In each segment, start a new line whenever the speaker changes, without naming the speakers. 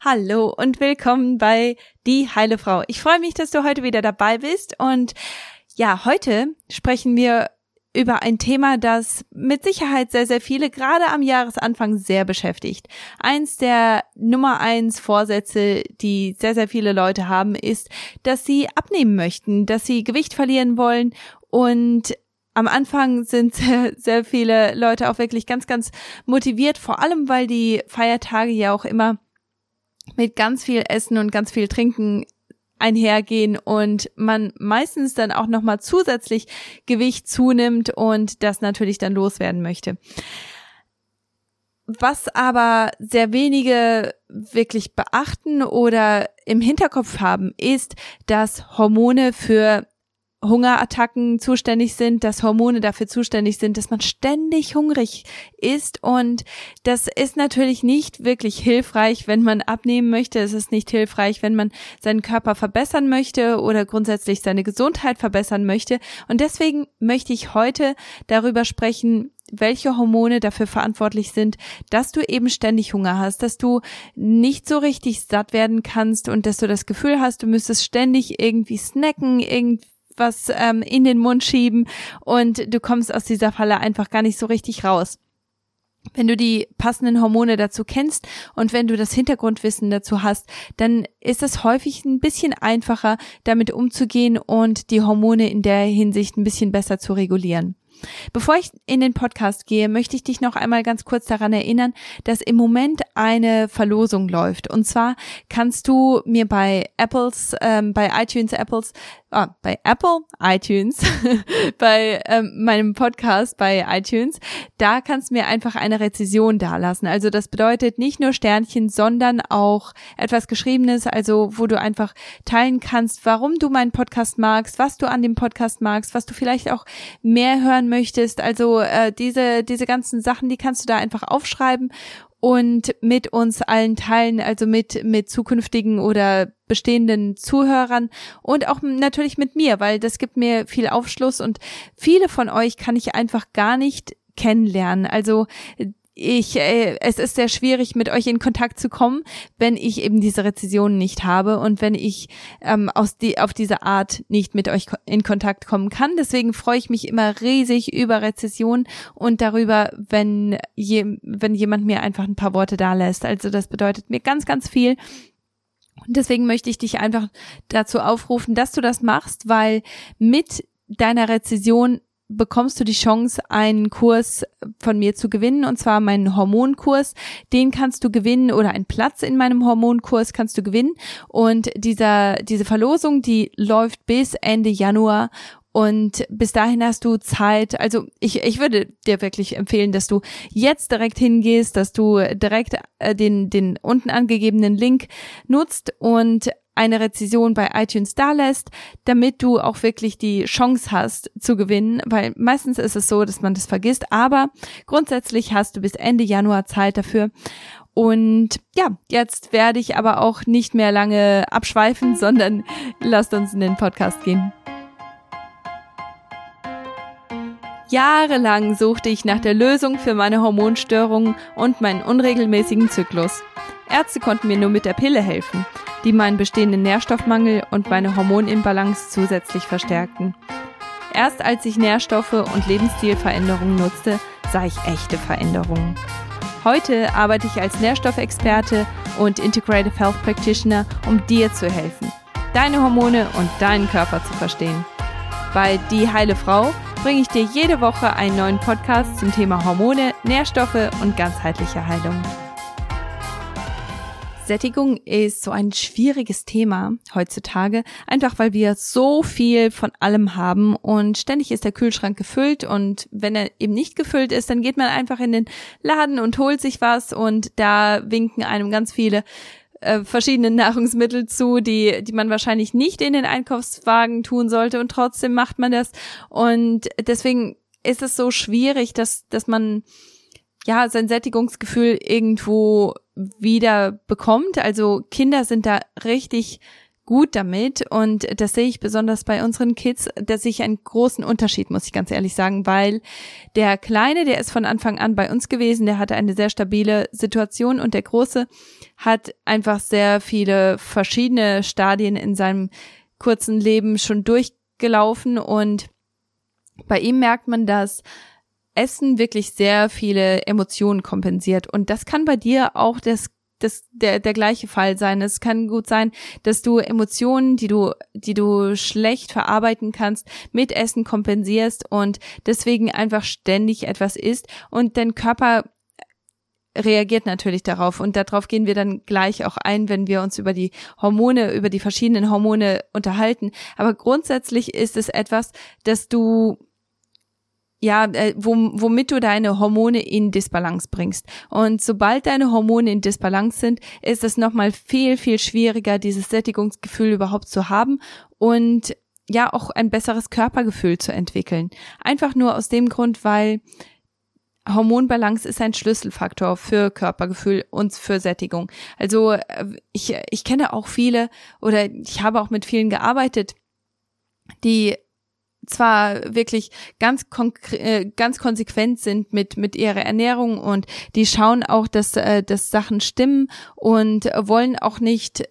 Hallo und willkommen bei Die Heile Frau. Ich freue mich, dass du heute wieder dabei bist und ja, heute sprechen wir über ein Thema, das mit Sicherheit sehr, sehr viele gerade am Jahresanfang sehr beschäftigt. Eins der Nummer eins Vorsätze, die sehr, sehr viele Leute haben, ist, dass sie abnehmen möchten, dass sie Gewicht verlieren wollen und am Anfang sind sehr, sehr viele Leute auch wirklich ganz, ganz motiviert, vor allem weil die Feiertage ja auch immer mit ganz viel Essen und ganz viel Trinken einhergehen und man meistens dann auch noch mal zusätzlich Gewicht zunimmt und das natürlich dann loswerden möchte. Was aber sehr wenige wirklich beachten oder im Hinterkopf haben, ist, dass Hormone für Hungerattacken zuständig sind, dass Hormone dafür zuständig sind, dass man ständig hungrig ist und das ist natürlich nicht wirklich hilfreich, wenn man abnehmen möchte. Es ist nicht hilfreich, wenn man seinen Körper verbessern möchte oder grundsätzlich seine Gesundheit verbessern möchte und deswegen möchte ich heute darüber sprechen, welche Hormone dafür verantwortlich sind, dass du eben ständig Hunger hast, dass du nicht so richtig satt werden kannst und dass du das Gefühl hast, du müsstest ständig irgendwie snacken, irgendwie was ähm, in den Mund schieben und du kommst aus dieser Falle einfach gar nicht so richtig raus. Wenn du die passenden Hormone dazu kennst und wenn du das Hintergrundwissen dazu hast, dann ist es häufig ein bisschen einfacher, damit umzugehen und die Hormone in der Hinsicht ein bisschen besser zu regulieren. Bevor ich in den Podcast gehe, möchte ich dich noch einmal ganz kurz daran erinnern, dass im Moment eine Verlosung läuft. Und zwar kannst du mir bei Apples, ähm, bei iTunes Apples, ah, bei Apple iTunes, bei ähm, meinem Podcast bei iTunes, da kannst du mir einfach eine Rezession dalassen. Also das bedeutet nicht nur Sternchen, sondern auch etwas Geschriebenes, also wo du einfach teilen kannst, warum du meinen Podcast magst, was du an dem Podcast magst, was du vielleicht auch mehr hören ändern möchtest. Also äh, diese, diese ganzen Sachen, die kannst du da einfach aufschreiben und mit uns allen teilen, also mit, mit zukünftigen oder bestehenden Zuhörern und auch natürlich mit mir, weil das gibt mir viel Aufschluss und viele von euch kann ich einfach gar nicht kennenlernen. Also ich, äh, es ist sehr schwierig, mit euch in Kontakt zu kommen, wenn ich eben diese Rezession nicht habe und wenn ich ähm, aus die, auf diese Art nicht mit euch in Kontakt kommen kann. Deswegen freue ich mich immer riesig über Rezession und darüber, wenn, je, wenn jemand mir einfach ein paar Worte da lässt. Also das bedeutet mir ganz, ganz viel. Und deswegen möchte ich dich einfach dazu aufrufen, dass du das machst, weil mit deiner Rezession bekommst du die Chance, einen Kurs von mir zu gewinnen, und zwar meinen Hormonkurs. Den kannst du gewinnen oder einen Platz in meinem Hormonkurs kannst du gewinnen. Und dieser, diese Verlosung, die läuft bis Ende Januar. Und bis dahin hast du Zeit. Also ich, ich würde dir wirklich empfehlen, dass du jetzt direkt hingehst, dass du direkt äh, den, den unten angegebenen Link nutzt und eine Rezession bei iTunes da lässt, damit du auch wirklich die Chance hast zu gewinnen, weil meistens ist es so, dass man das vergisst, aber grundsätzlich hast du bis Ende Januar Zeit dafür. Und ja, jetzt werde ich aber auch nicht mehr lange abschweifen, sondern lasst uns in den Podcast gehen. Jahrelang suchte ich nach der Lösung für meine Hormonstörungen und meinen unregelmäßigen Zyklus. Ärzte konnten mir nur mit der Pille helfen die meinen bestehenden Nährstoffmangel und meine Hormonimbalance zusätzlich verstärkten. Erst als ich Nährstoffe und Lebensstilveränderungen nutzte, sah ich echte Veränderungen. Heute arbeite ich als Nährstoffexperte und Integrative Health Practitioner, um dir zu helfen, deine Hormone und deinen Körper zu verstehen. Bei Die Heile Frau bringe ich dir jede Woche einen neuen Podcast zum Thema Hormone, Nährstoffe und ganzheitliche Heilung. Sättigung ist so ein schwieriges Thema heutzutage, einfach weil wir so viel von allem haben und ständig ist der Kühlschrank gefüllt und wenn er eben nicht gefüllt ist, dann geht man einfach in den Laden und holt sich was und da winken einem ganz viele äh, verschiedene Nahrungsmittel zu, die, die man wahrscheinlich nicht in den Einkaufswagen tun sollte und trotzdem macht man das. Und deswegen ist es so schwierig, dass, dass man ja sein Sättigungsgefühl irgendwo wieder bekommt. Also Kinder sind da richtig gut damit und das sehe ich besonders bei unseren Kids, dass ich einen großen Unterschied, muss ich ganz ehrlich sagen, weil der Kleine, der ist von Anfang an bei uns gewesen, der hatte eine sehr stabile Situation und der Große hat einfach sehr viele verschiedene Stadien in seinem kurzen Leben schon durchgelaufen und bei ihm merkt man, dass Essen wirklich sehr viele Emotionen kompensiert und das kann bei dir auch das das der der gleiche Fall sein. Es kann gut sein, dass du Emotionen, die du die du schlecht verarbeiten kannst, mit Essen kompensierst und deswegen einfach ständig etwas isst und dein Körper reagiert natürlich darauf und darauf gehen wir dann gleich auch ein, wenn wir uns über die Hormone, über die verschiedenen Hormone unterhalten. Aber grundsätzlich ist es etwas, dass du ja, äh, womit du deine Hormone in Disbalance bringst. Und sobald deine Hormone in Disbalance sind, ist es nochmal viel, viel schwieriger, dieses Sättigungsgefühl überhaupt zu haben und ja auch ein besseres Körpergefühl zu entwickeln. Einfach nur aus dem Grund, weil Hormonbalance ist ein Schlüsselfaktor für Körpergefühl und für Sättigung. Also äh, ich, ich kenne auch viele oder ich habe auch mit vielen gearbeitet, die zwar wirklich ganz äh, ganz konsequent sind mit mit ihrer Ernährung und die schauen auch, dass äh, dass Sachen stimmen und wollen auch nicht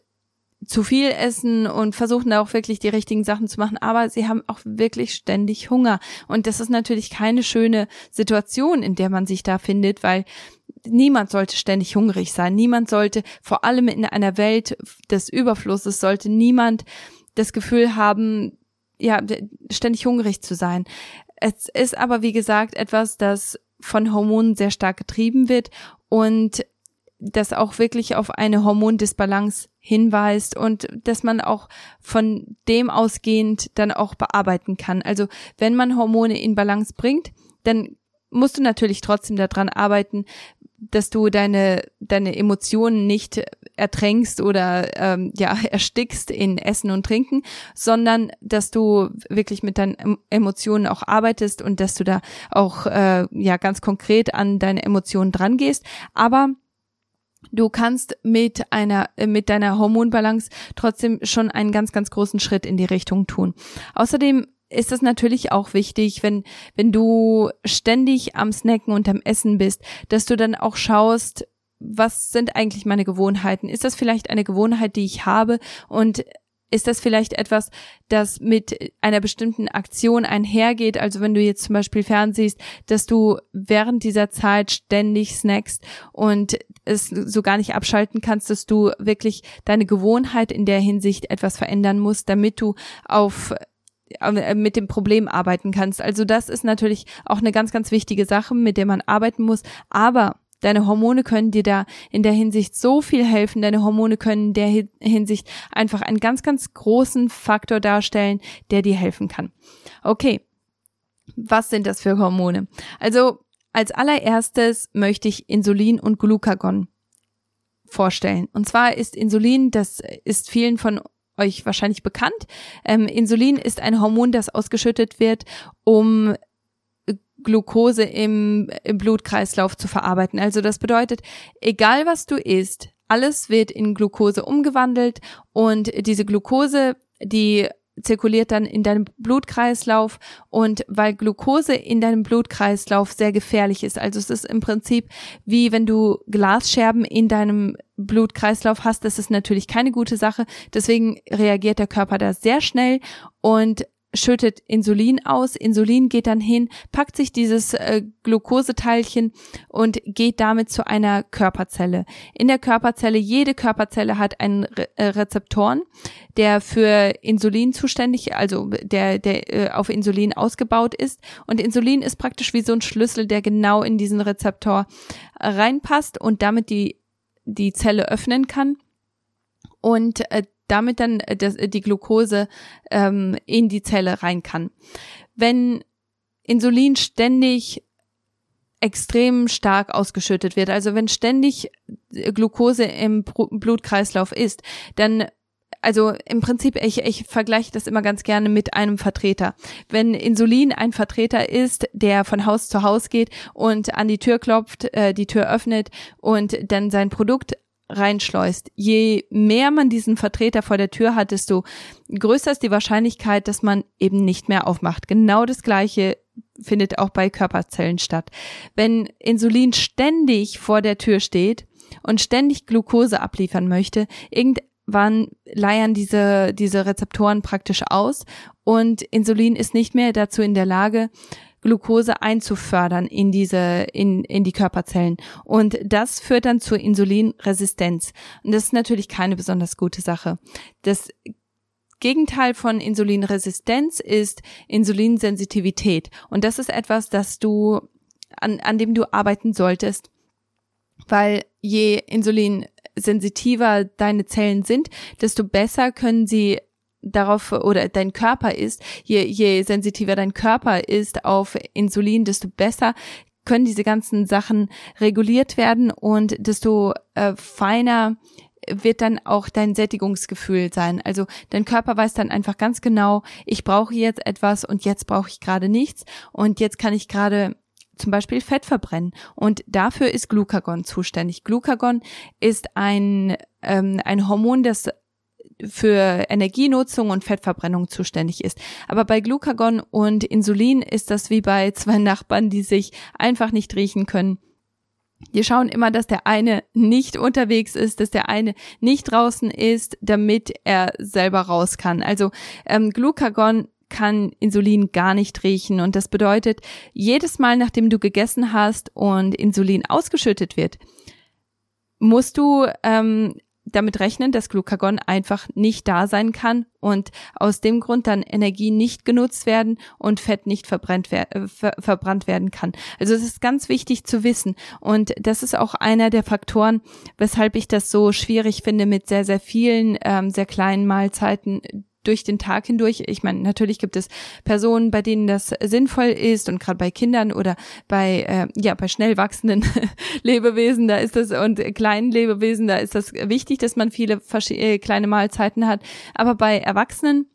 zu viel essen und versuchen auch wirklich die richtigen Sachen zu machen, aber sie haben auch wirklich ständig Hunger. Und das ist natürlich keine schöne Situation, in der man sich da findet, weil niemand sollte ständig hungrig sein, niemand sollte vor allem in einer Welt des Überflusses sollte niemand das Gefühl haben, ja, ständig hungrig zu sein. Es ist aber, wie gesagt, etwas, das von Hormonen sehr stark getrieben wird und das auch wirklich auf eine Hormondisbalance hinweist und dass man auch von dem ausgehend dann auch bearbeiten kann. Also wenn man Hormone in Balance bringt, dann musst du natürlich trotzdem daran arbeiten, dass du deine deine Emotionen nicht ertränkst oder ähm, ja erstickst in Essen und Trinken, sondern dass du wirklich mit deinen Emotionen auch arbeitest und dass du da auch äh, ja ganz konkret an deine Emotionen dran gehst. Aber du kannst mit einer mit deiner Hormonbalance trotzdem schon einen ganz ganz großen Schritt in die Richtung tun. Außerdem ist es natürlich auch wichtig, wenn, wenn du ständig am Snacken und am Essen bist, dass du dann auch schaust, was sind eigentlich meine Gewohnheiten? Ist das vielleicht eine Gewohnheit, die ich habe? Und ist das vielleicht etwas, das mit einer bestimmten Aktion einhergeht? Also wenn du jetzt zum Beispiel fernsiehst, dass du während dieser Zeit ständig snackst und es so gar nicht abschalten kannst, dass du wirklich deine Gewohnheit in der Hinsicht etwas verändern musst, damit du auf mit dem Problem arbeiten kannst. Also das ist natürlich auch eine ganz, ganz wichtige Sache, mit der man arbeiten muss. Aber Deine Hormone können dir da in der Hinsicht so viel helfen. Deine Hormone können in der Hinsicht einfach einen ganz, ganz großen Faktor darstellen, der dir helfen kann. Okay. Was sind das für Hormone? Also, als allererstes möchte ich Insulin und Glucagon vorstellen. Und zwar ist Insulin, das ist vielen von euch wahrscheinlich bekannt. Ähm, Insulin ist ein Hormon, das ausgeschüttet wird, um Glucose im, im Blutkreislauf zu verarbeiten. Also das bedeutet, egal was du isst, alles wird in Glucose umgewandelt und diese Glucose, die zirkuliert dann in deinem Blutkreislauf und weil Glucose in deinem Blutkreislauf sehr gefährlich ist, also es ist im Prinzip wie wenn du Glasscherben in deinem Blutkreislauf hast, das ist natürlich keine gute Sache, deswegen reagiert der Körper da sehr schnell und schüttet Insulin aus. Insulin geht dann hin, packt sich dieses äh, Glukoseteilchen und geht damit zu einer Körperzelle. In der Körperzelle, jede Körperzelle hat einen Re äh, Rezeptoren, der für Insulin zuständig, also der, der äh, auf Insulin ausgebaut ist. Und Insulin ist praktisch wie so ein Schlüssel, der genau in diesen Rezeptor reinpasst und damit die, die Zelle öffnen kann. Und äh, damit dann äh, das, äh, die Glucose ähm, in die Zelle rein kann. Wenn Insulin ständig extrem stark ausgeschüttet wird, also wenn ständig äh, Glucose im Blutkreislauf ist, dann also im Prinzip, ich, ich vergleiche das immer ganz gerne mit einem Vertreter. Wenn Insulin ein Vertreter ist, der von Haus zu Haus geht und an die Tür klopft, äh, die Tür öffnet und dann sein Produkt reinschleust. Je mehr man diesen Vertreter vor der Tür hat, desto größer ist die Wahrscheinlichkeit, dass man eben nicht mehr aufmacht. Genau das Gleiche findet auch bei Körperzellen statt. Wenn Insulin ständig vor der Tür steht und ständig Glucose abliefern möchte, irgendwann leiern diese, diese Rezeptoren praktisch aus und Insulin ist nicht mehr dazu in der Lage, Glucose einzufördern in diese, in, in die Körperzellen. Und das führt dann zur Insulinresistenz. Und das ist natürlich keine besonders gute Sache. Das Gegenteil von Insulinresistenz ist Insulinsensitivität. Und das ist etwas, das du, an, an dem du arbeiten solltest. Weil je insulinsensitiver deine Zellen sind, desto besser können sie darauf oder dein Körper ist, je, je sensitiver dein Körper ist auf Insulin, desto besser können diese ganzen Sachen reguliert werden und desto äh, feiner wird dann auch dein Sättigungsgefühl sein. Also dein Körper weiß dann einfach ganz genau, ich brauche jetzt etwas und jetzt brauche ich gerade nichts und jetzt kann ich gerade zum Beispiel Fett verbrennen. Und dafür ist Glucagon zuständig. Glucagon ist ein, ähm, ein Hormon, das für Energienutzung und Fettverbrennung zuständig ist. Aber bei Glucagon und Insulin ist das wie bei zwei Nachbarn, die sich einfach nicht riechen können. Wir schauen immer, dass der eine nicht unterwegs ist, dass der eine nicht draußen ist, damit er selber raus kann. Also ähm, Glucagon kann Insulin gar nicht riechen und das bedeutet, jedes Mal, nachdem du gegessen hast und Insulin ausgeschüttet wird, musst du ähm, damit rechnen, dass Glucagon einfach nicht da sein kann und aus dem Grund dann Energie nicht genutzt werden und Fett nicht verbrannt, wer äh, ver verbrannt werden kann. Also es ist ganz wichtig zu wissen und das ist auch einer der Faktoren, weshalb ich das so schwierig finde mit sehr, sehr vielen ähm, sehr kleinen Mahlzeiten durch den Tag hindurch. Ich meine, natürlich gibt es Personen, bei denen das sinnvoll ist und gerade bei Kindern oder bei äh, ja bei schnell wachsenden Lebewesen, da ist das und kleinen Lebewesen, da ist das wichtig, dass man viele äh, kleine Mahlzeiten hat. Aber bei Erwachsenen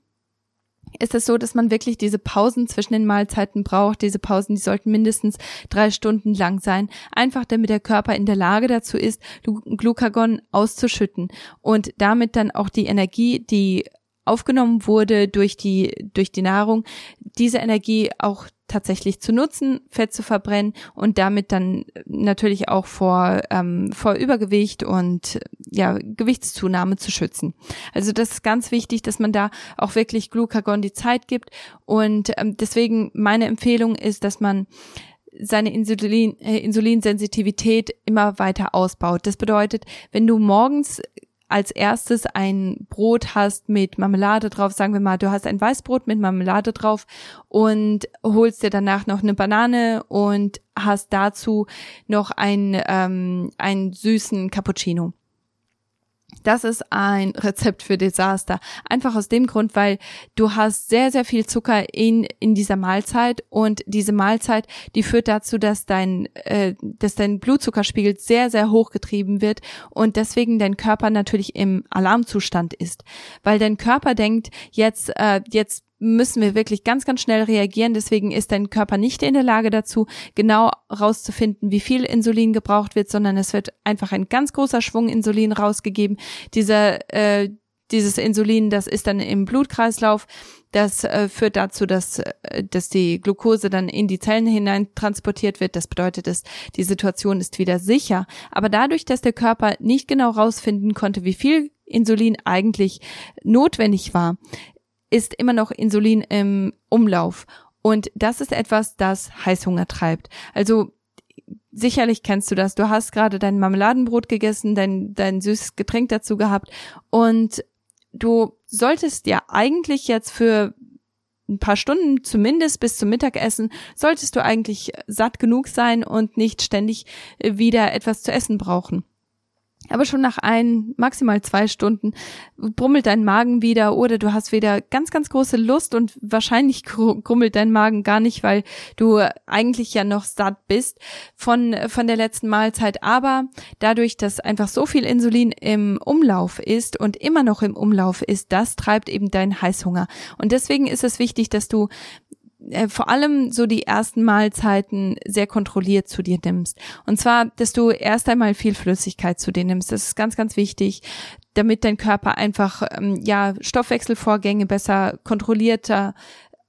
ist es so, dass man wirklich diese Pausen zwischen den Mahlzeiten braucht. Diese Pausen, die sollten mindestens drei Stunden lang sein, einfach damit der Körper in der Lage dazu ist, Glucagon auszuschütten und damit dann auch die Energie, die aufgenommen wurde durch die, durch die Nahrung, diese Energie auch tatsächlich zu nutzen, Fett zu verbrennen und damit dann natürlich auch vor, ähm, vor Übergewicht und ja, Gewichtszunahme zu schützen. Also das ist ganz wichtig, dass man da auch wirklich Glucagon die Zeit gibt und ähm, deswegen meine Empfehlung ist, dass man seine Insulin, äh, Insulinsensitivität immer weiter ausbaut. Das bedeutet, wenn du morgens als erstes ein Brot hast mit Marmelade drauf, sagen wir mal, du hast ein Weißbrot mit Marmelade drauf und holst dir danach noch eine Banane und hast dazu noch ein, ähm, einen süßen Cappuccino. Das ist ein Rezept für Desaster. Einfach aus dem Grund, weil du hast sehr, sehr viel Zucker in, in dieser Mahlzeit und diese Mahlzeit, die führt dazu, dass dein, äh, dass dein Blutzuckerspiegel sehr, sehr hoch getrieben wird und deswegen dein Körper natürlich im Alarmzustand ist. Weil dein Körper denkt, jetzt, äh, jetzt müssen wir wirklich ganz, ganz schnell reagieren. Deswegen ist dein Körper nicht in der Lage dazu, genau rauszufinden, wie viel Insulin gebraucht wird, sondern es wird einfach ein ganz großer Schwung Insulin rausgegeben. Dieser, äh, dieses Insulin, das ist dann im Blutkreislauf. Das äh, führt dazu, dass, äh, dass die Glucose dann in die Zellen hinein transportiert wird. Das bedeutet, dass die Situation ist wieder sicher. Aber dadurch, dass der Körper nicht genau rausfinden konnte, wie viel Insulin eigentlich notwendig war, ist immer noch Insulin im Umlauf. Und das ist etwas, das Heißhunger treibt. Also sicherlich kennst du das. Du hast gerade dein Marmeladenbrot gegessen, dein, dein süßes Getränk dazu gehabt und du solltest ja eigentlich jetzt für ein paar Stunden zumindest bis zum Mittagessen solltest du eigentlich satt genug sein und nicht ständig wieder etwas zu essen brauchen. Aber schon nach ein, maximal zwei Stunden brummelt dein Magen wieder oder du hast wieder ganz, ganz große Lust und wahrscheinlich grummelt dein Magen gar nicht, weil du eigentlich ja noch satt bist von, von der letzten Mahlzeit. Aber dadurch, dass einfach so viel Insulin im Umlauf ist und immer noch im Umlauf ist, das treibt eben deinen Heißhunger. Und deswegen ist es wichtig, dass du äh, vor allem so die ersten Mahlzeiten sehr kontrolliert zu dir nimmst. Und zwar, dass du erst einmal viel Flüssigkeit zu dir nimmst. Das ist ganz, ganz wichtig, damit dein Körper einfach ähm, ja Stoffwechselvorgänge besser kontrollierter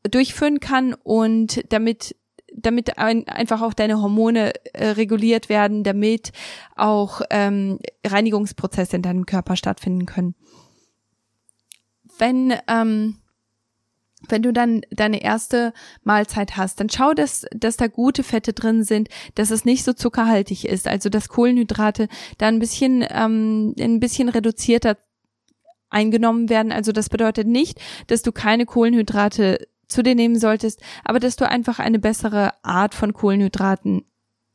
durchführen kann und damit damit ein, einfach auch deine Hormone äh, reguliert werden, damit auch ähm, Reinigungsprozesse in deinem Körper stattfinden können. Wenn ähm, wenn du dann deine erste Mahlzeit hast, dann schau, dass, dass da gute Fette drin sind, dass es nicht so zuckerhaltig ist, also dass Kohlenhydrate da ein bisschen, ähm, ein bisschen reduzierter eingenommen werden. Also das bedeutet nicht, dass du keine Kohlenhydrate zu dir nehmen solltest, aber dass du einfach eine bessere Art von Kohlenhydraten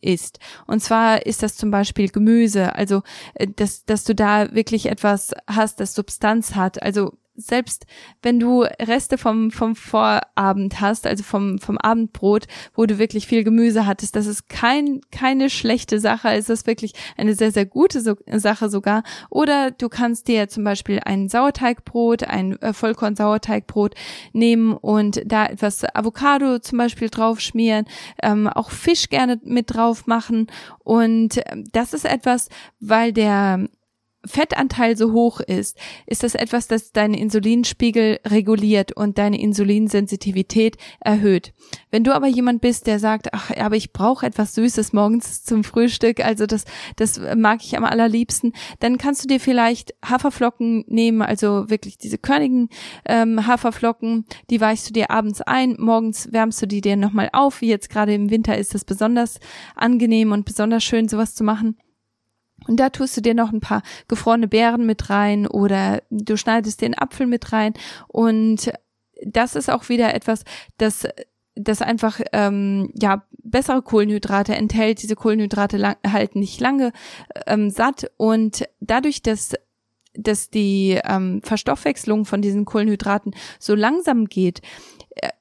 isst. Und zwar ist das zum Beispiel Gemüse, also äh, dass, dass du da wirklich etwas hast, das Substanz hat. Also selbst wenn du Reste vom, vom Vorabend hast, also vom, vom Abendbrot, wo du wirklich viel Gemüse hattest, das ist kein, keine schlechte Sache, es ist wirklich eine sehr, sehr gute so Sache sogar. Oder du kannst dir zum Beispiel ein Sauerteigbrot, ein äh, Vollkorn-Sauerteigbrot nehmen und da etwas Avocado zum Beispiel drauf schmieren, ähm, auch Fisch gerne mit drauf machen. Und ähm, das ist etwas, weil der Fettanteil so hoch ist, ist das etwas, das deinen Insulinspiegel reguliert und deine Insulinsensitivität erhöht. Wenn du aber jemand bist, der sagt, ach, aber ich brauche etwas Süßes morgens zum Frühstück, also das, das mag ich am allerliebsten, dann kannst du dir vielleicht Haferflocken nehmen, also wirklich diese körnigen ähm, Haferflocken, die weichst du dir abends ein, morgens wärmst du die dir nochmal auf. Wie jetzt gerade im Winter ist das besonders angenehm und besonders schön, sowas zu machen. Und da tust du dir noch ein paar gefrorene Beeren mit rein oder du schneidest den Apfel mit rein. Und das ist auch wieder etwas, das das einfach ähm, ja bessere Kohlenhydrate enthält. Diese Kohlenhydrate lang, halten nicht lange ähm, satt und dadurch, dass dass die ähm, Verstoffwechslung von diesen Kohlenhydraten so langsam geht,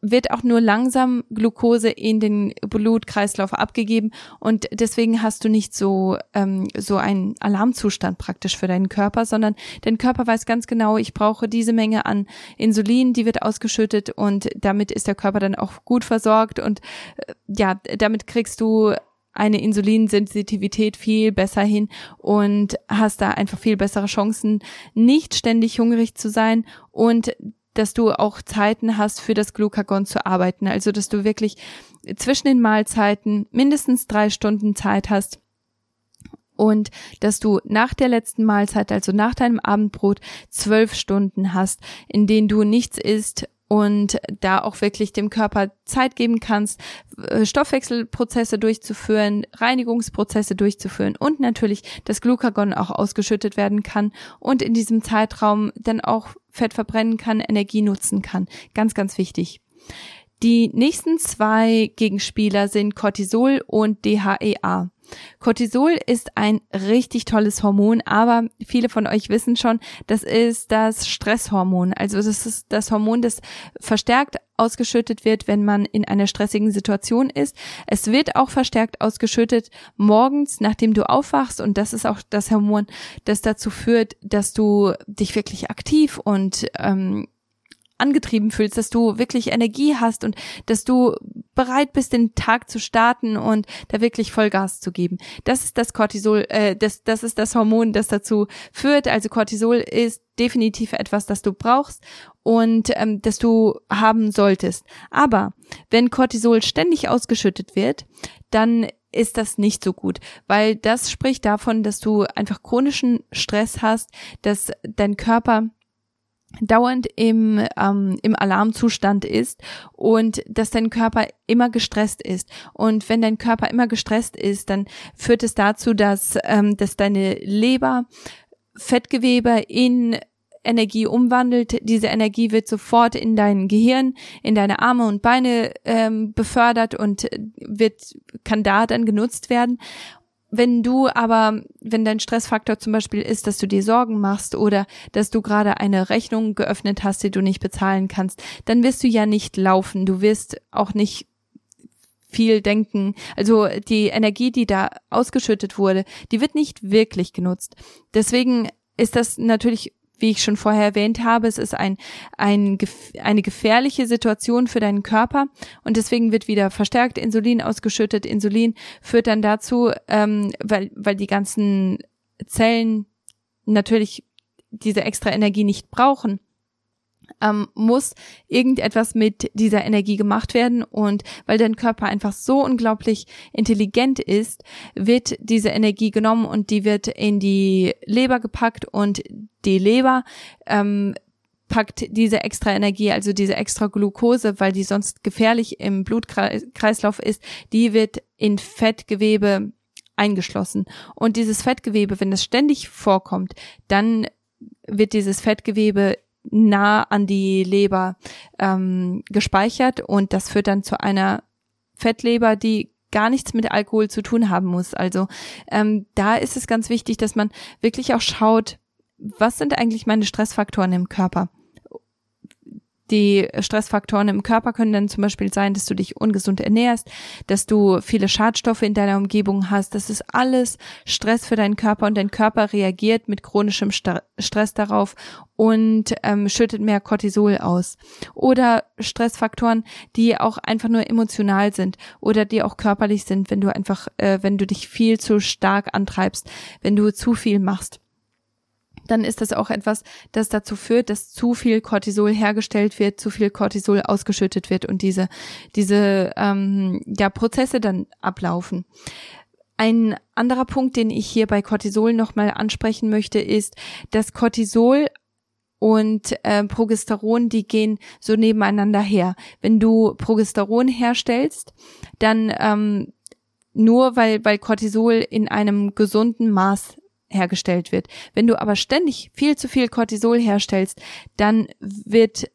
wird auch nur langsam Glucose in den Blutkreislauf abgegeben und deswegen hast du nicht so ähm, so einen Alarmzustand praktisch für deinen Körper, sondern dein Körper weiß ganz genau, ich brauche diese Menge an Insulin, die wird ausgeschüttet und damit ist der Körper dann auch gut versorgt und äh, ja, damit kriegst du eine Insulinsensitivität viel besser hin und hast da einfach viel bessere Chancen, nicht ständig hungrig zu sein und dass du auch Zeiten hast, für das Glucagon zu arbeiten. Also, dass du wirklich zwischen den Mahlzeiten mindestens drei Stunden Zeit hast, und dass du nach der letzten Mahlzeit, also nach deinem Abendbrot, zwölf Stunden hast, in denen du nichts isst und da auch wirklich dem Körper Zeit geben kannst, äh, Stoffwechselprozesse durchzuführen, Reinigungsprozesse durchzuführen und natürlich das Glucagon auch ausgeschüttet werden kann und in diesem Zeitraum dann auch Fett verbrennen kann, Energie nutzen kann. Ganz, ganz wichtig. Die nächsten zwei Gegenspieler sind Cortisol und DHEA. Cortisol ist ein richtig tolles Hormon, aber viele von euch wissen schon, das ist das Stresshormon. Also das ist das Hormon, das verstärkt ausgeschüttet wird, wenn man in einer stressigen Situation ist. Es wird auch verstärkt ausgeschüttet morgens, nachdem du aufwachst und das ist auch das Hormon, das dazu führt, dass du dich wirklich aktiv und ähm, angetrieben fühlst, dass du wirklich Energie hast und dass du bereit bist, den Tag zu starten und da wirklich Vollgas zu geben. Das ist das Cortisol, äh, das, das ist das Hormon, das dazu führt. Also Cortisol ist definitiv etwas, das du brauchst und ähm, das du haben solltest. Aber wenn Cortisol ständig ausgeschüttet wird, dann ist das nicht so gut, weil das spricht davon, dass du einfach chronischen Stress hast, dass dein Körper dauernd im, ähm, im Alarmzustand ist und dass dein Körper immer gestresst ist. Und wenn dein Körper immer gestresst ist, dann führt es dazu, dass, ähm, dass deine Leber Fettgewebe in Energie umwandelt. Diese Energie wird sofort in dein Gehirn, in deine Arme und Beine ähm, befördert und wird kann da dann genutzt werden. Wenn du aber, wenn dein Stressfaktor zum Beispiel ist, dass du dir Sorgen machst oder dass du gerade eine Rechnung geöffnet hast, die du nicht bezahlen kannst, dann wirst du ja nicht laufen. Du wirst auch nicht viel denken. Also die Energie, die da ausgeschüttet wurde, die wird nicht wirklich genutzt. Deswegen ist das natürlich wie ich schon vorher erwähnt habe, es ist ein, ein, eine gefährliche Situation für deinen Körper und deswegen wird wieder verstärkt Insulin ausgeschüttet. Insulin führt dann dazu, ähm, weil, weil die ganzen Zellen natürlich diese extra Energie nicht brauchen, ähm, muss irgendetwas mit dieser Energie gemacht werden und weil dein Körper einfach so unglaublich intelligent ist, wird diese Energie genommen und die wird in die Leber gepackt und die Leber ähm, packt diese extra Energie, also diese extra Glucose, weil die sonst gefährlich im Blutkreislauf ist, die wird in Fettgewebe eingeschlossen. Und dieses Fettgewebe, wenn es ständig vorkommt, dann wird dieses Fettgewebe nah an die Leber ähm, gespeichert und das führt dann zu einer Fettleber, die gar nichts mit Alkohol zu tun haben muss. Also ähm, da ist es ganz wichtig, dass man wirklich auch schaut, was sind eigentlich meine Stressfaktoren im Körper? Die Stressfaktoren im Körper können dann zum Beispiel sein, dass du dich ungesund ernährst, dass du viele Schadstoffe in deiner Umgebung hast. Das ist alles Stress für deinen Körper und dein Körper reagiert mit chronischem Stress darauf und ähm, schüttet mehr Cortisol aus. Oder Stressfaktoren, die auch einfach nur emotional sind oder die auch körperlich sind, wenn du einfach, äh, wenn du dich viel zu stark antreibst, wenn du zu viel machst dann ist das auch etwas, das dazu führt, dass zu viel Cortisol hergestellt wird, zu viel Cortisol ausgeschüttet wird und diese, diese ähm, ja, Prozesse dann ablaufen. Ein anderer Punkt, den ich hier bei Cortisol nochmal ansprechen möchte, ist, dass Cortisol und äh, Progesteron, die gehen so nebeneinander her. Wenn du Progesteron herstellst, dann ähm, nur weil, weil Cortisol in einem gesunden Maß hergestellt wird. Wenn du aber ständig viel zu viel Cortisol herstellst, dann wird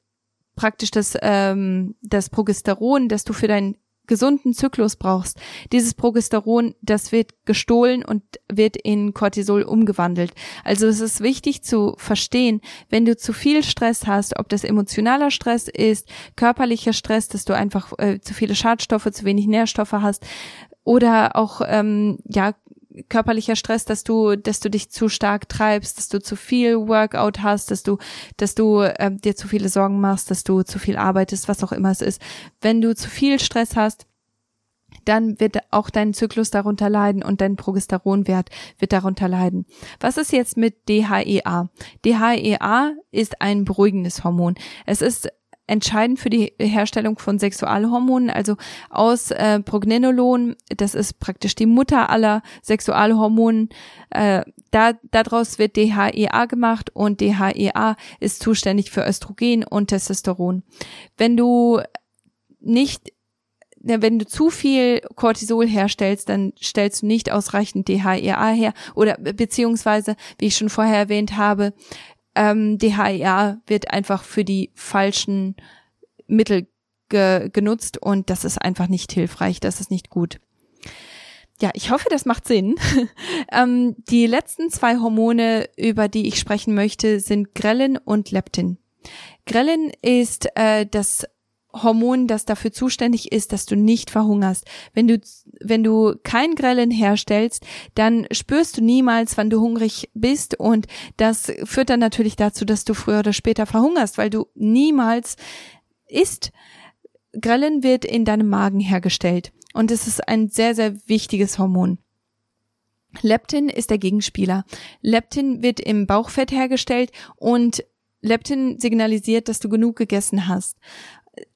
praktisch das, ähm, das Progesteron, das du für deinen gesunden Zyklus brauchst, dieses Progesteron, das wird gestohlen und wird in Cortisol umgewandelt. Also es ist wichtig zu verstehen, wenn du zu viel Stress hast, ob das emotionaler Stress ist, körperlicher Stress, dass du einfach äh, zu viele Schadstoffe, zu wenig Nährstoffe hast oder auch ähm, ja körperlicher Stress, dass du, dass du dich zu stark treibst, dass du zu viel Workout hast, dass du, dass du äh, dir zu viele Sorgen machst, dass du zu viel arbeitest, was auch immer es ist. Wenn du zu viel Stress hast, dann wird auch dein Zyklus darunter leiden und dein Progesteronwert wird darunter leiden. Was ist jetzt mit DHEA? DHEA ist ein beruhigendes Hormon. Es ist entscheidend für die Herstellung von Sexualhormonen, also aus äh, Prognenolon, das ist praktisch die Mutter aller Sexualhormonen, äh, da, daraus wird DHEA gemacht und DHEA ist zuständig für Östrogen und Testosteron. Wenn du nicht wenn du zu viel Cortisol herstellst, dann stellst du nicht ausreichend DHEA her oder beziehungsweise, wie ich schon vorher erwähnt habe, ähm, DHEA wird einfach für die falschen Mittel ge genutzt und das ist einfach nicht hilfreich, das ist nicht gut. Ja, ich hoffe, das macht Sinn. ähm, die letzten zwei Hormone, über die ich sprechen möchte, sind Grelin und Leptin. Grelin ist äh, das Hormon, das dafür zuständig ist, dass du nicht verhungerst. Wenn du, wenn du kein Grellen herstellst, dann spürst du niemals, wann du hungrig bist und das führt dann natürlich dazu, dass du früher oder später verhungerst, weil du niemals isst. Grellen wird in deinem Magen hergestellt und es ist ein sehr, sehr wichtiges Hormon. Leptin ist der Gegenspieler. Leptin wird im Bauchfett hergestellt und Leptin signalisiert, dass du genug gegessen hast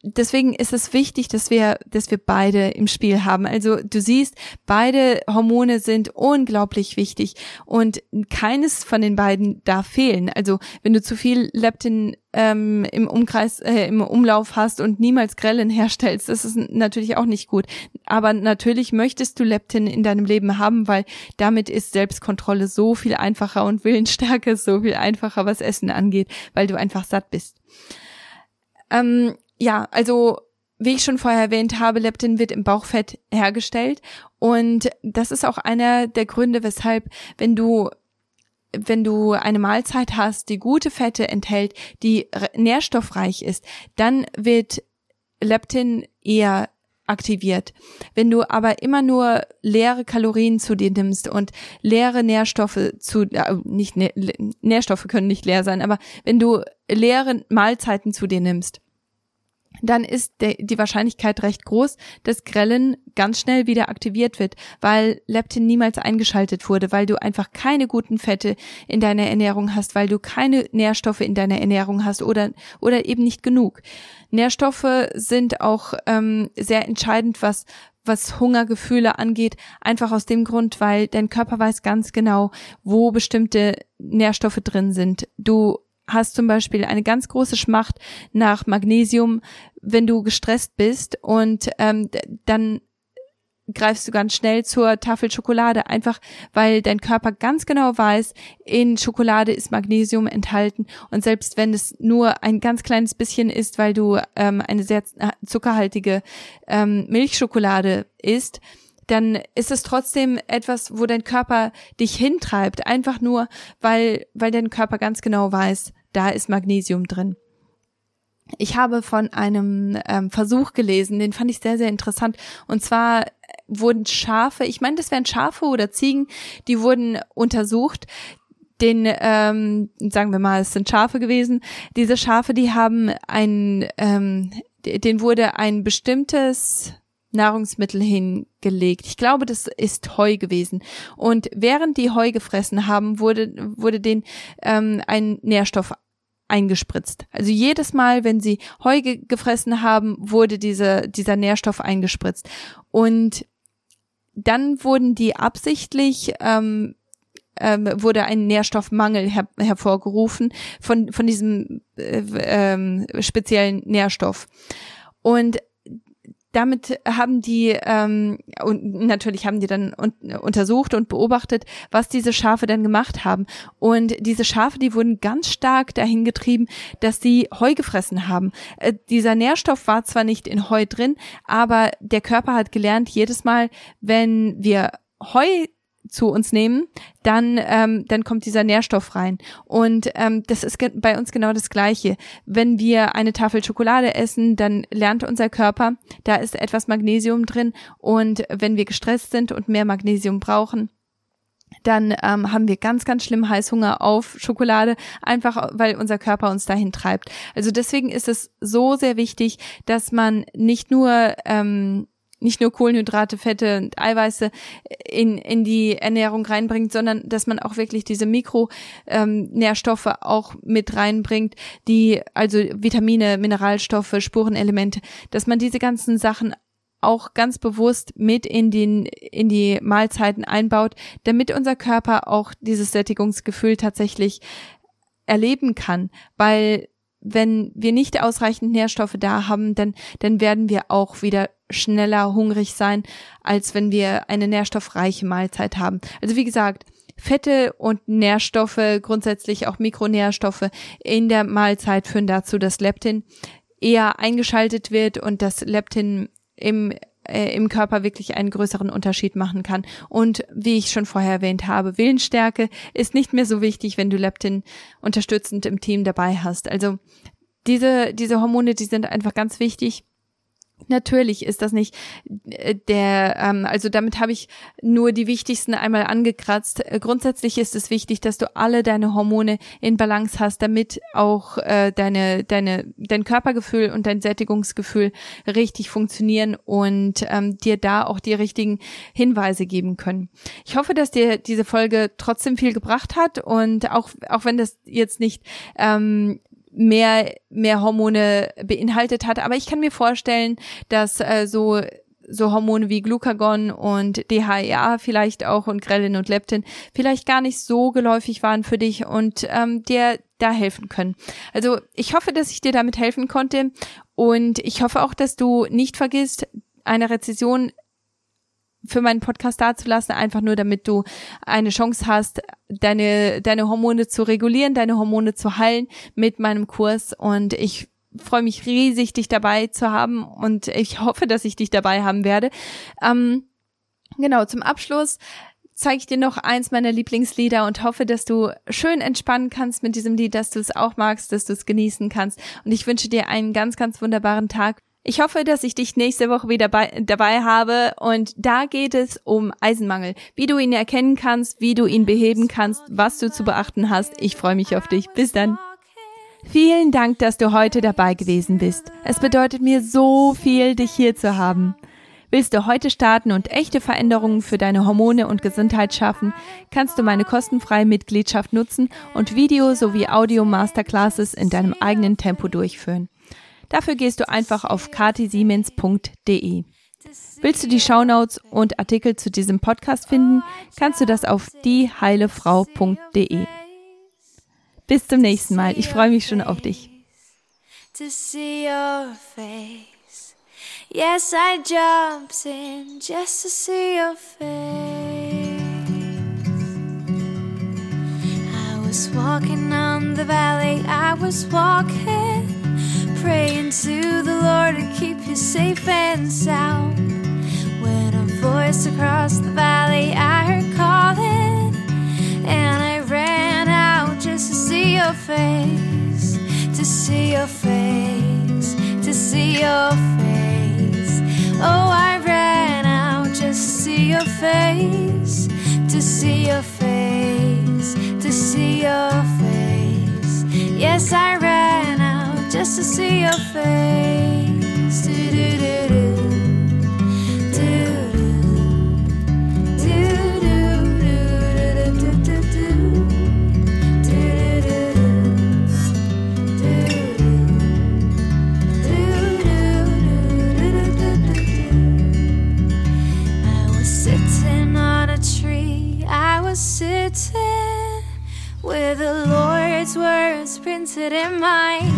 deswegen ist es wichtig, dass wir, dass wir beide im Spiel haben. Also du siehst, beide Hormone sind unglaublich wichtig und keines von den beiden darf fehlen. Also wenn du zu viel Leptin ähm, im Umkreis, äh, im Umlauf hast und niemals Grellen herstellst, das ist natürlich auch nicht gut. Aber natürlich möchtest du Leptin in deinem Leben haben, weil damit ist Selbstkontrolle so viel einfacher und Willensstärke so viel einfacher, was Essen angeht, weil du einfach satt bist. Ähm, ja, also wie ich schon vorher erwähnt habe, Leptin wird im Bauchfett hergestellt und das ist auch einer der Gründe, weshalb, wenn du wenn du eine Mahlzeit hast, die gute Fette enthält, die nährstoffreich ist, dann wird Leptin eher aktiviert. Wenn du aber immer nur leere Kalorien zu dir nimmst und leere Nährstoffe zu, äh, nicht Nährstoffe können nicht leer sein, aber wenn du leere Mahlzeiten zu dir nimmst, dann ist de, die Wahrscheinlichkeit recht groß, dass Grellen ganz schnell wieder aktiviert wird, weil Leptin niemals eingeschaltet wurde, weil du einfach keine guten Fette in deiner Ernährung hast, weil du keine Nährstoffe in deiner Ernährung hast oder, oder eben nicht genug. Nährstoffe sind auch ähm, sehr entscheidend, was was Hungergefühle angeht, einfach aus dem Grund, weil dein Körper weiß ganz genau, wo bestimmte Nährstoffe drin sind. Du hast zum Beispiel eine ganz große Schmacht nach Magnesium, wenn du gestresst bist und ähm, dann greifst du ganz schnell zur Tafel Schokolade, einfach weil dein Körper ganz genau weiß, in Schokolade ist Magnesium enthalten. Und selbst wenn es nur ein ganz kleines bisschen ist, weil du ähm, eine sehr zuckerhaltige ähm, Milchschokolade isst, dann ist es trotzdem etwas, wo dein Körper dich hintreibt, einfach nur, weil, weil dein Körper ganz genau weiß, da ist Magnesium drin. Ich habe von einem ähm, Versuch gelesen, den fand ich sehr, sehr interessant. Und zwar wurden Schafe, ich meine, das wären Schafe oder Ziegen, die wurden untersucht, den, ähm, sagen wir mal, es sind Schafe gewesen. Diese Schafe, die haben ein, ähm, den wurde ein bestimmtes Nahrungsmittel hingelegt. Ich glaube, das ist Heu gewesen. Und während die Heu gefressen haben, wurde, wurde den ähm, ein Nährstoff eingespritzt. Also jedes Mal, wenn sie Heu ge gefressen haben, wurde diese, dieser Nährstoff eingespritzt. Und dann wurden die absichtlich ähm, ähm, wurde ein Nährstoffmangel her hervorgerufen von von diesem äh, ähm, speziellen Nährstoff. Und damit haben die ähm, und natürlich haben die dann un untersucht und beobachtet, was diese Schafe dann gemacht haben. Und diese Schafe, die wurden ganz stark dahin getrieben, dass sie Heu gefressen haben. Äh, dieser Nährstoff war zwar nicht in Heu drin, aber der Körper hat gelernt, jedes Mal, wenn wir Heu zu uns nehmen, dann, ähm, dann kommt dieser Nährstoff rein. Und ähm, das ist bei uns genau das Gleiche. Wenn wir eine Tafel Schokolade essen, dann lernt unser Körper, da ist etwas Magnesium drin. Und wenn wir gestresst sind und mehr Magnesium brauchen, dann ähm, haben wir ganz, ganz schlimm Heißhunger auf Schokolade, einfach weil unser Körper uns dahin treibt. Also deswegen ist es so sehr wichtig, dass man nicht nur ähm, nicht nur Kohlenhydrate, Fette und Eiweiße in, in die Ernährung reinbringt, sondern dass man auch wirklich diese Mikronährstoffe ähm, auch mit reinbringt, die, also Vitamine, Mineralstoffe, Spurenelemente, dass man diese ganzen Sachen auch ganz bewusst mit in den in die Mahlzeiten einbaut, damit unser Körper auch dieses Sättigungsgefühl tatsächlich erleben kann, weil wenn wir nicht ausreichend Nährstoffe da haben, dann, dann werden wir auch wieder schneller hungrig sein, als wenn wir eine nährstoffreiche Mahlzeit haben. Also wie gesagt, Fette und Nährstoffe, grundsätzlich auch Mikronährstoffe in der Mahlzeit führen dazu, dass Leptin eher eingeschaltet wird und das Leptin im äh, im Körper wirklich einen größeren Unterschied machen kann. Und wie ich schon vorher erwähnt habe, Willensstärke ist nicht mehr so wichtig, wenn du Leptin unterstützend im Team dabei hast. Also diese, diese Hormone, die sind einfach ganz wichtig Natürlich ist das nicht äh, der, ähm, also damit habe ich nur die wichtigsten einmal angekratzt. Äh, grundsätzlich ist es wichtig, dass du alle deine Hormone in Balance hast, damit auch äh, deine, deine, dein Körpergefühl und dein Sättigungsgefühl richtig funktionieren und ähm, dir da auch die richtigen Hinweise geben können. Ich hoffe, dass dir diese Folge trotzdem viel gebracht hat und auch, auch wenn das jetzt nicht ähm, mehr, mehr Hormone beinhaltet hat. Aber ich kann mir vorstellen, dass äh, so so Hormone wie Glucagon und DHEA vielleicht auch und Grelin und Leptin vielleicht gar nicht so geläufig waren für dich und ähm, dir da helfen können. Also ich hoffe, dass ich dir damit helfen konnte und ich hoffe auch, dass du nicht vergisst, eine Rezession für meinen Podcast dazulassen, einfach nur damit du eine Chance hast, deine, deine Hormone zu regulieren, deine Hormone zu heilen mit meinem Kurs. Und ich freue mich riesig, dich dabei zu haben und ich hoffe, dass ich dich dabei haben werde. Ähm, genau, zum Abschluss zeige ich dir noch eins meiner Lieblingslieder und hoffe, dass du schön entspannen kannst mit diesem Lied, dass du es auch magst, dass du es genießen kannst. Und ich wünsche dir einen ganz, ganz wunderbaren Tag.
Ich hoffe, dass ich dich nächste Woche wieder bei, dabei habe und da geht es um Eisenmangel, wie du ihn erkennen kannst, wie du ihn beheben kannst, was du zu beachten hast. Ich freue mich auf dich. Bis dann. Vielen Dank, dass du heute dabei gewesen bist. Es bedeutet mir so viel, dich hier zu haben. Willst du heute starten und echte Veränderungen für deine Hormone und Gesundheit schaffen, kannst du meine kostenfreie Mitgliedschaft nutzen und Video sowie Audio Masterclasses in deinem eigenen Tempo durchführen. Dafür gehst du einfach auf katisiemens.de. Willst du die Shownotes und Artikel zu diesem Podcast finden, kannst du das auf dieheilefrau.de. Bis zum nächsten Mal. Ich freue mich schon auf dich. Yes, I jumped in just to see your face. I was walking on the valley, I was walking praying to the Lord to keep you safe and sound. When a voice across the valley I heard calling, and I ran out just to see your face, to see your face, to see your face. Oh, I ran out just to see your face, to see your face, to see your face. Yes, I ran just to see your face. Do do do do. sitting with the Lord's words printed in my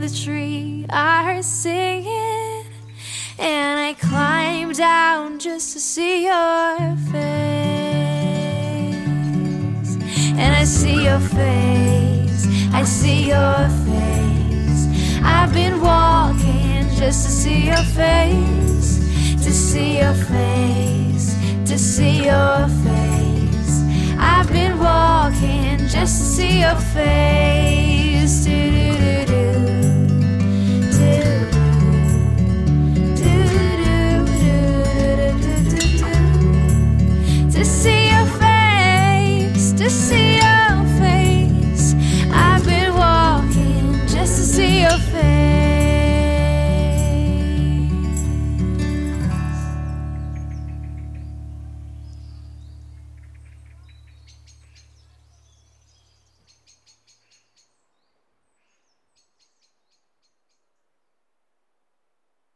the tree I heard singing, and I climbed down just to see your face. And I see your face, I see your face. I've been walking just to see your face, to see your face, to see your face. I've been walking just to see your face. See your face. I've been walking just to see